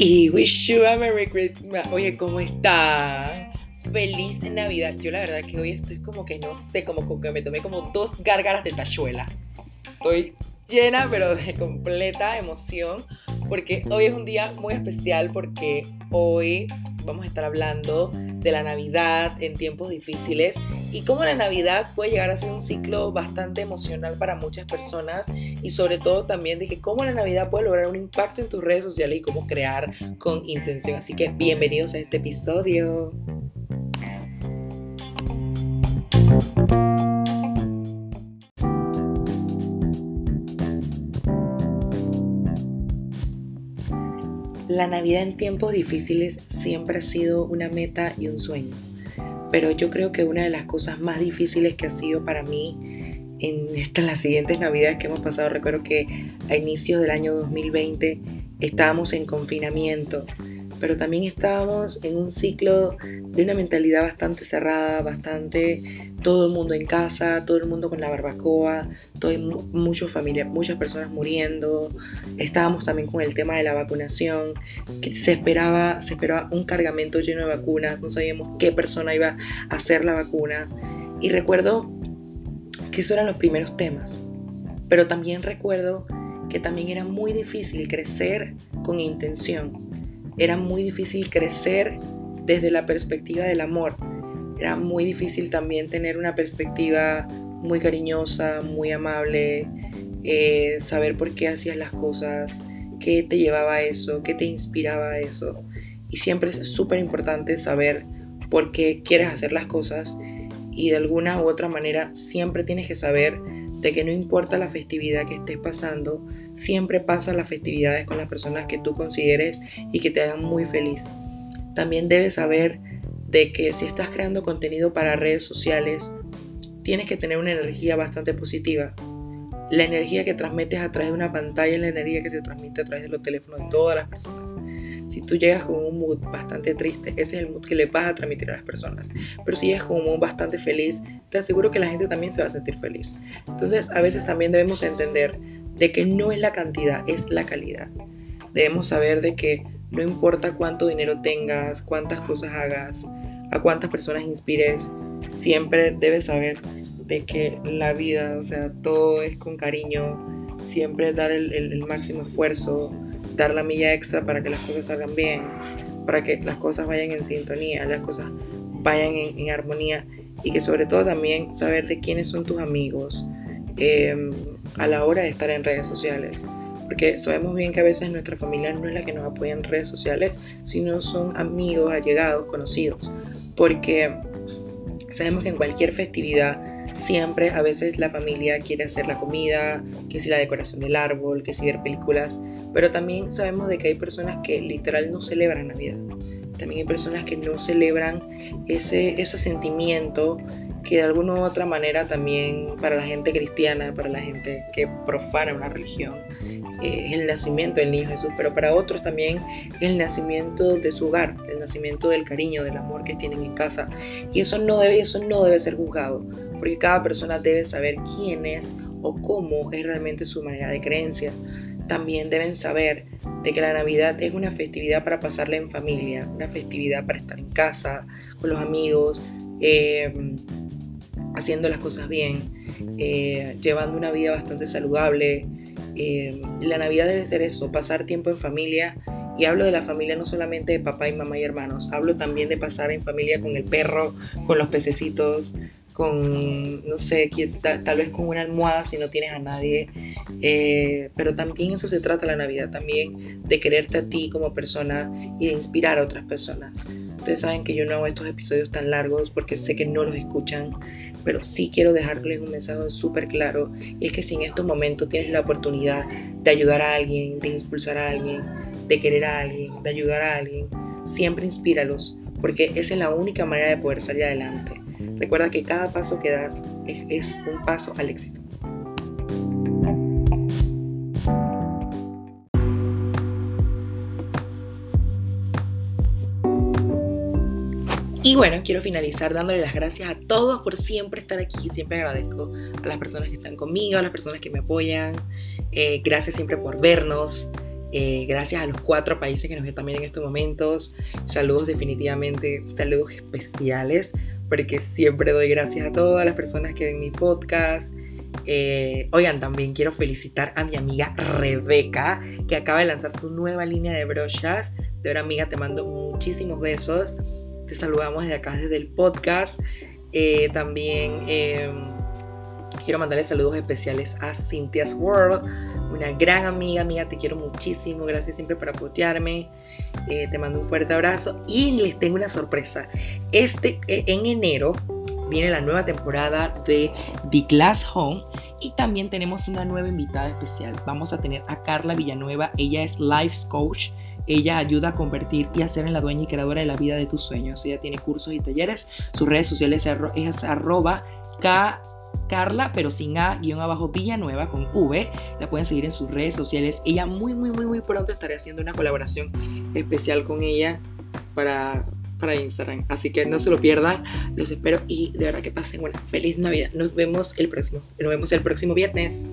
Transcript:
Y wish you a Merry Christmas. Oye, ¿cómo están? Feliz Navidad. Yo la verdad que hoy estoy como que no sé, como que me tomé como dos gárgaras de tachuela. Estoy llena, pero de completa emoción, porque hoy es un día muy especial, porque hoy vamos a estar hablando de la Navidad en tiempos difíciles y cómo la Navidad puede llegar a ser un ciclo bastante emocional para muchas personas y sobre todo también de que cómo la Navidad puede lograr un impacto en tus redes sociales y cómo crear con intención. Así que bienvenidos a este episodio. La Navidad en tiempos difíciles siempre ha sido una meta y un sueño, pero yo creo que una de las cosas más difíciles que ha sido para mí en estas las siguientes Navidades que hemos pasado, recuerdo que a inicios del año 2020 estábamos en confinamiento pero también estábamos en un ciclo de una mentalidad bastante cerrada, bastante todo el mundo en casa, todo el mundo con la barbacoa, todo, muchos familias, muchas personas muriendo. Estábamos también con el tema de la vacunación, que se esperaba, se esperaba un cargamento lleno de vacunas, no sabíamos qué persona iba a hacer la vacuna. Y recuerdo que esos eran los primeros temas, pero también recuerdo que también era muy difícil crecer con intención era muy difícil crecer desde la perspectiva del amor. Era muy difícil también tener una perspectiva muy cariñosa, muy amable, eh, saber por qué hacías las cosas, qué te llevaba a eso, qué te inspiraba a eso. Y siempre es súper importante saber por qué quieres hacer las cosas y de alguna u otra manera siempre tienes que saber de que no importa la festividad que estés pasando, siempre pasa las festividades con las personas que tú consideres y que te hagan muy feliz. También debes saber de que si estás creando contenido para redes sociales, tienes que tener una energía bastante positiva. La energía que transmites a través de una pantalla es la energía que se transmite a través de los teléfonos de todas las personas. Si tú llegas con un mood bastante triste, ese es el mood que le vas a transmitir a las personas. Pero si llegas con un mood bastante feliz, te aseguro que la gente también se va a sentir feliz. Entonces, a veces también debemos entender de que no es la cantidad, es la calidad. Debemos saber de que no importa cuánto dinero tengas, cuántas cosas hagas, a cuántas personas inspires, siempre debes saber de que la vida, o sea, todo es con cariño, siempre dar el, máximo esfuerzo, dar la milla extra para que las cosas salgan bien, para que las cosas vayan en sintonía, las cosas vayan en, armonía y que sobre todo también saber de quiénes son tus amigos em, a la hora de estar en redes sociales. Porque sabemos bien que a veces nuestra familia no es la que nos apoya en redes sociales, sino son amigos, allegados, conocidos. Porque sabemos que en cualquier festividad siempre a veces la familia quiere hacer la comida, que si la decoración del árbol, que si ver películas, pero también sabemos de que hay personas que literal no celebran Navidad. También hay personas que no celebran ese, ese sentimiento que de alguna u otra manera también para la gente cristiana, para la gente que profana una religión, es el nacimiento del niño Jesús, pero para otros también es el nacimiento de su hogar, el nacimiento del cariño, del amor que tienen en casa. Y eso no debe, eso no debe ser juzgado porque cada persona debe saber quién es o cómo es realmente su manera de creencia. También deben saber de que la Navidad es una festividad para pasarla en familia, una festividad para estar en casa, con los amigos, eh, haciendo las cosas bien, eh, llevando una vida bastante saludable. Eh, la Navidad debe ser eso, pasar tiempo en familia. Y hablo de la familia no solamente de papá y mamá y hermanos, hablo también de pasar en familia con el perro, con los pececitos, con, no sé, tal vez con una almohada si no tienes a nadie. Eh, pero también eso se trata la Navidad, también de quererte a ti como persona y de inspirar a otras personas. Ustedes saben que yo no hago estos episodios tan largos porque sé que no los escuchan, pero sí quiero dejarles un mensaje súper claro y es que si en estos momentos tienes la oportunidad de ayudar a alguien, de impulsar a alguien, de querer a alguien, de ayudar a alguien, siempre inspíralos porque esa es la única manera de poder salir adelante. Recuerda que cada paso que das es, un paso al éxito. Y bueno, quiero finalizar dándole las gracias a todos por siempre estar aquí. Siempre agradezco a las personas que están conmigo, a las personas que me apoyan. Eh, gracias siempre por vernos. Eh, gracias a los cuatro países que nos están viendo en estos momentos. Saludos definitivamente, saludos especiales, porque siempre doy gracias a todas las personas que ven mi podcast. Eh, oigan, también quiero felicitar a mi amiga Rebeca, que acaba de lanzar su nueva línea de brochas. De ahora, amiga, te mando muchísimos besos. Te saludamos desde acá, desde el podcast. Eh, también em, quiero mandarle saludos especiales a Cynthia's World, una gran amiga, amiga, te quiero muchísimo. Gracias siempre por apoyarme. Eh, te mando un fuerte abrazo y les tengo una sorpresa. Este, en enero viene la nueva temporada de The Glass Home y también tenemos una nueva invitada especial. Vamos a tener a Carla Villanueva, ella es Life Coach. Ella ayuda a convertir y a ser en la dueña y creadora de la vida de tus sueños. Ella tiene cursos y talleres. Sus redes sociales es arroba K Carla, pero sin A, guion abajo Villanueva con V. La pueden seguir en sus redes sociales. Ella muy, muy, muy, muy pronto estaré haciendo una colaboración especial con ella para, para Instagram. Así que no se lo pierdan. Los espero y de verdad que pasen una feliz Navidad. Nos vemos el próximo. Nos vemos el próximo viernes.